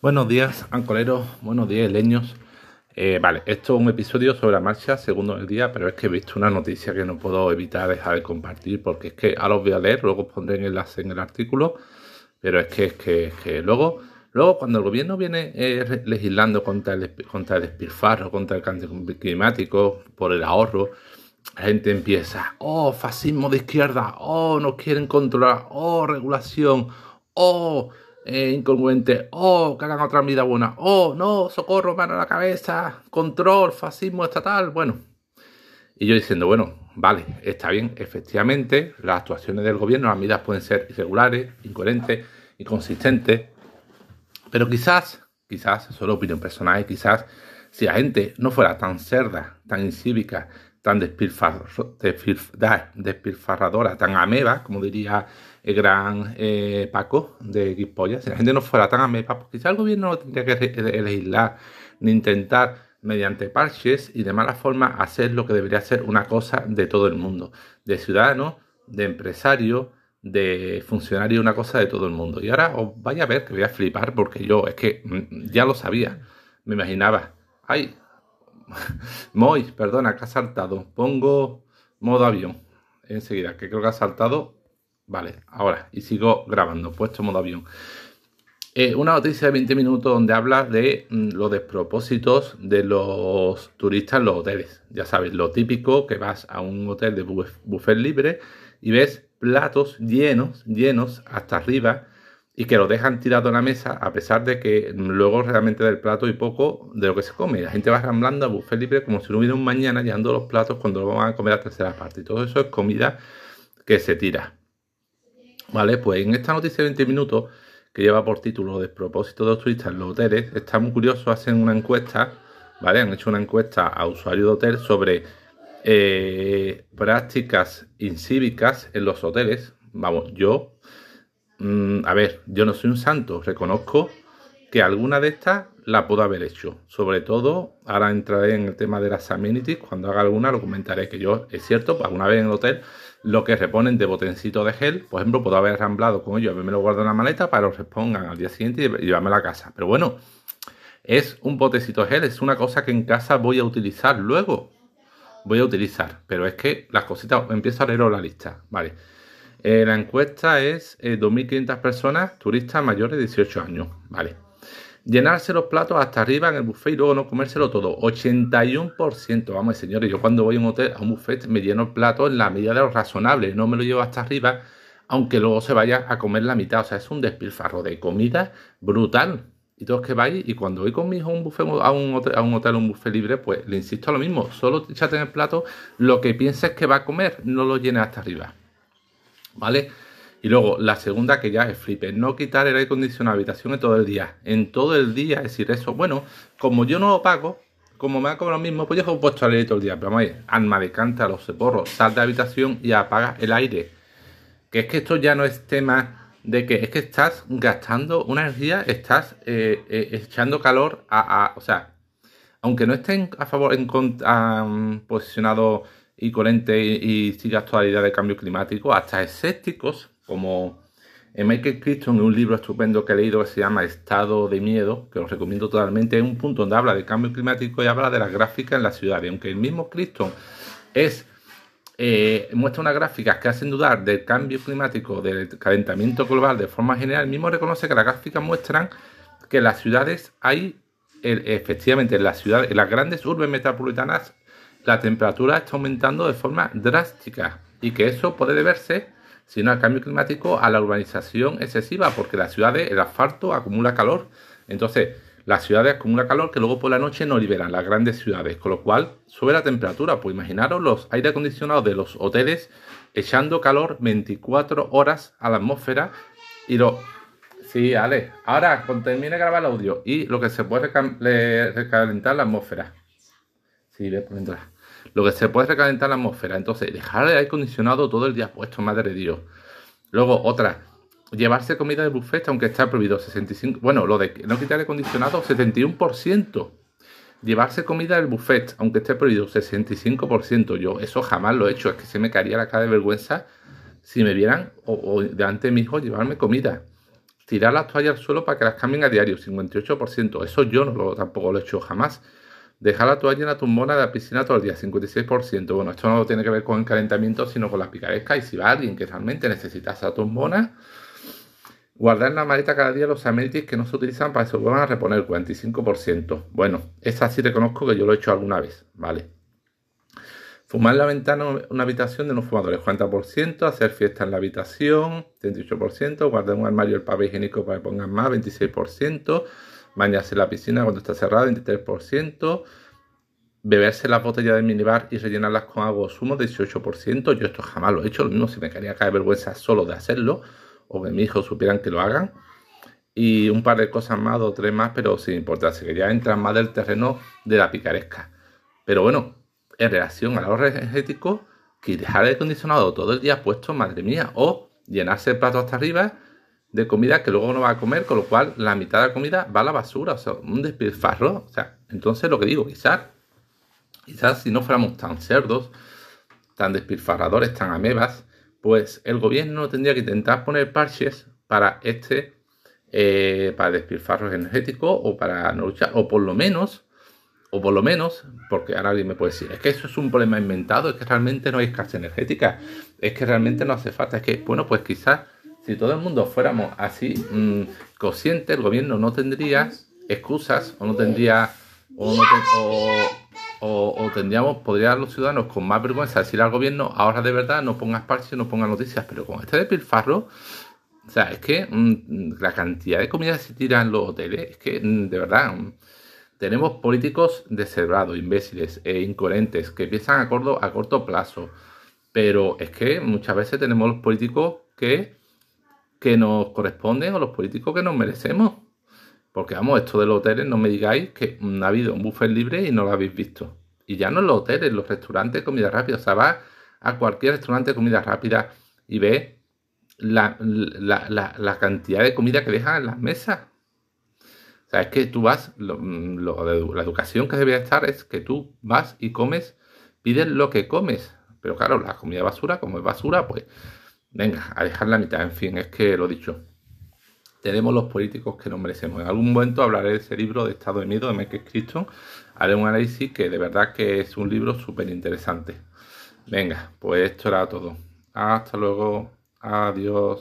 Buenos días, ancoleros, buenos días, leños. Eh, vale, esto es un episodio sobre la marcha, segundo del día, pero es que he visto una noticia que no puedo evitar dejar de compartir porque es que ahora os voy a leer, luego os pondré el enlace en el artículo, pero es que, es que, luego, luego cuando el gobierno viene eh, legislando contra el, contra el despilfarro, contra el cambio climático, por el ahorro, la gente empieza, oh, fascismo de izquierda, oh, nos quieren controlar, oh, regulación, oh, eh, incongruente, oh, que hagan otra vida buena, oh, no, socorro, mano a la cabeza, control, fascismo estatal, bueno. Y yo diciendo, bueno, vale, está bien, efectivamente, las actuaciones del gobierno, las medidas pueden ser irregulares, incoherentes, inconsistentes, pero quizás, quizás, solo opinión personal, quizás si la gente no fuera tan cerda, tan incívica, tan despilfarradora, tan ameba, como diría el gran eh, Paco de Xpolla, si la gente no fuera tan ameba, pues quizá el gobierno no tendría que legislar ni intentar mediante parches y de mala forma hacer lo que debería ser una cosa de todo el mundo, de ciudadano, de empresario, de funcionario, una cosa de todo el mundo. Y ahora os vaya a ver que voy a flipar porque yo es que mm, ya lo sabía, me imaginaba, ay, Moy, perdona, que ha saltado. Pongo modo avión. Enseguida, que creo que ha saltado. Vale, ahora. Y sigo grabando. Puesto modo avión. Eh, una noticia de 20 minutos donde habla de mm, los despropósitos de los turistas en los hoteles. Ya sabes, lo típico que vas a un hotel de buffet libre y ves platos llenos, llenos hasta arriba y que lo dejan tirado en la mesa a pesar de que luego realmente del plato y poco de lo que se come. La gente va ramblando a buffet libre como si no hubiera un mañana llevando los platos cuando lo van a comer a tercera parte. Y todo eso es comida que se tira. Vale, pues en esta noticia de 20 minutos que lleva por título Despropósito de los turistas en los hoteles, está muy curioso, hacen una encuesta, ¿vale? Han hecho una encuesta a usuarios de hotel sobre eh, prácticas incívicas en los hoteles. Vamos, yo Mm, a ver, yo no soy un santo, reconozco que alguna de estas la puedo haber hecho. Sobre todo, ahora entraré en el tema de las amenities, cuando haga alguna lo comentaré que yo, es cierto, alguna vez en el hotel, lo que reponen de botencito de gel, por ejemplo, puedo haber ramblado con ellos, me lo guardo en la maleta para que lo repongan al día siguiente y llevarme a la casa. Pero bueno, es un botecito de gel, es una cosa que en casa voy a utilizar luego. Voy a utilizar, pero es que las cositas, empiezo a leer la lista, ¿vale? Eh, la encuesta es 2.500 eh, personas, turistas mayores de 18 años. Vale. Llenarse los platos hasta arriba en el buffet y luego no comérselo todo. 81%. Vamos, señores, yo cuando voy a un hotel, a un buffet, me lleno el plato en la medida de lo razonable. No me lo llevo hasta arriba, aunque luego se vaya a comer la mitad. O sea, es un despilfarro de comida brutal. Y todos que vais, y cuando voy con mi hijo a un, buffet, a un hotel, a un buffet libre, pues le insisto a lo mismo. Solo échate en el plato lo que pienses que va a comer, no lo llenes hasta arriba. ¿Vale? Y luego la segunda que ya es flipe, no quitar el aire acondicionado de habitación en todo el día. En todo el día, es decir, eso, bueno, como yo no lo pago, como me hago lo mismo, pues yo he puesto el aire todo el día. Pero vamos a alma de los seporros, sal de habitación y apaga el aire. Que es que esto ya no es tema de que es que estás gastando una energía, estás eh, eh, echando calor a, O sea, aunque no estén a favor, en um, posicionado y coherente y, toda la idea de cambio climático, hasta escépticos como Michael Crichton, en un libro estupendo que he leído que se llama Estado de Miedo, que os recomiendo totalmente, es un punto donde habla de cambio climático y habla de las gráficas en la ciudad. Y aunque el mismo Crichton es, eh, muestra unas gráficas que hacen dudar del cambio climático, del calentamiento global de forma general, el mismo reconoce que las gráficas muestran que las ciudades hay, efectivamente, en las ciudades, en las grandes urbes metropolitanas la temperatura está aumentando de forma drástica y que eso puede deberse, si no al cambio climático, a la urbanización excesiva, porque las ciudades, el asfalto acumula calor. Entonces, las ciudades acumulan calor que luego por la noche no liberan las grandes ciudades, con lo cual sube la temperatura. Pues imaginaros los aire acondicionados de los hoteles echando calor 24 horas a la atmósfera y lo... Sí, Ale. Ahora, cuando termine de grabar el audio y lo que se puede recalentar la atmósfera. Entrar lo que se puede recalentar la atmósfera. Entonces, dejar el aire acondicionado todo el día puesto, madre de Dios. Luego, otra, llevarse comida de buffet aunque está prohibido 65, bueno, lo de no quitar el acondicionado 71%. Llevarse comida del buffet aunque esté prohibido 65%. Yo eso jamás lo he hecho, es que se me caería la cara de vergüenza si me vieran o, delante de mi hijo llevarme comida. tirar las toallas al suelo para que las cambien a diario, 58%. Eso yo no tampoco lo he hecho jamás. Dejar la toalla en la tumbona de la piscina todo el día, 56%. Bueno, esto no tiene que ver con el calentamiento, sino con las picarescas. Y si va alguien que realmente necesita esa tumbona, guardar en la maleta cada día los amenities que no se utilizan para que se vuelvan a reponer, 45%. Bueno, esa sí reconozco que yo lo he hecho alguna vez, ¿vale? Fumar en la ventana una habitación de no fumadores, 40%. Hacer fiesta en la habitación, 38%. Guardar un armario el papel higiénico para que pongan más, 26%. Bañarse en la piscina cuando está cerrada, 23%. Beberse las botellas de minibar y rellenarlas con agua o zumo, 18%. Yo esto jamás lo he hecho, lo mismo si me quería caer vergüenza solo de hacerlo, o que mis hijos supieran que lo hagan. Y un par de cosas más, dos o tres más, pero sin importarse, que ya entran más del terreno de la picaresca. Pero bueno, en relación al ahorro energético que dejar el acondicionado todo el día puesto, madre mía, o llenarse el plato hasta arriba de comida que luego no va a comer, con lo cual la mitad de la comida va a la basura, o sea, un despilfarro. O sea, entonces lo que digo, quizás, quizás si no fuéramos tan cerdos, tan despilfarradores, tan amebas, pues el gobierno tendría que intentar poner parches para este, eh, para despilfarros energéticos o para no luchar, o por lo menos o por lo menos, porque ahora alguien me puede decir, es que eso es un problema inventado, es que realmente no hay escasez energética, es que realmente no hace falta, es que, bueno, pues quizás si todo el mundo fuéramos así mmm, conscientes, el gobierno no tendría excusas o no tendría, o, tendríamos, podrían los ciudadanos con más vergüenza decir al gobierno, ahora de verdad no pongas parches, no pongas noticias, pero con este despilfarro, o sea, es que mmm, la cantidad de comida que se tira en los hoteles, es que mmm, de verdad tenemos políticos descebrados, imbéciles e incoherentes que piensan a corto, a corto plazo. Pero es que muchas veces tenemos los políticos que, que nos corresponden o los políticos que nos merecemos. Porque vamos, esto de los hoteles, no me digáis que ha habido un buffet libre y no lo habéis visto. Y ya no en los hoteles, los restaurantes de comida rápida. O sea, va a cualquier restaurante de comida rápida y ve la, la cantidad de comida que dejan en las mesas. O sea, es que tú vas, mm, la educación que debe estar es que tú vas y comes, pides lo que comes. Pero claro, la comida basura, como es basura, pues venga, a dejar la mitad. En fin, es que lo dicho. Tenemos los políticos que nos merecemos. En algún momento hablaré de ese libro de Estado de Miedo de Michael Crichton. Haré un análisis que de verdad que es un libro súper interesante. Venga, pues esto era todo. Hasta luego. Adiós.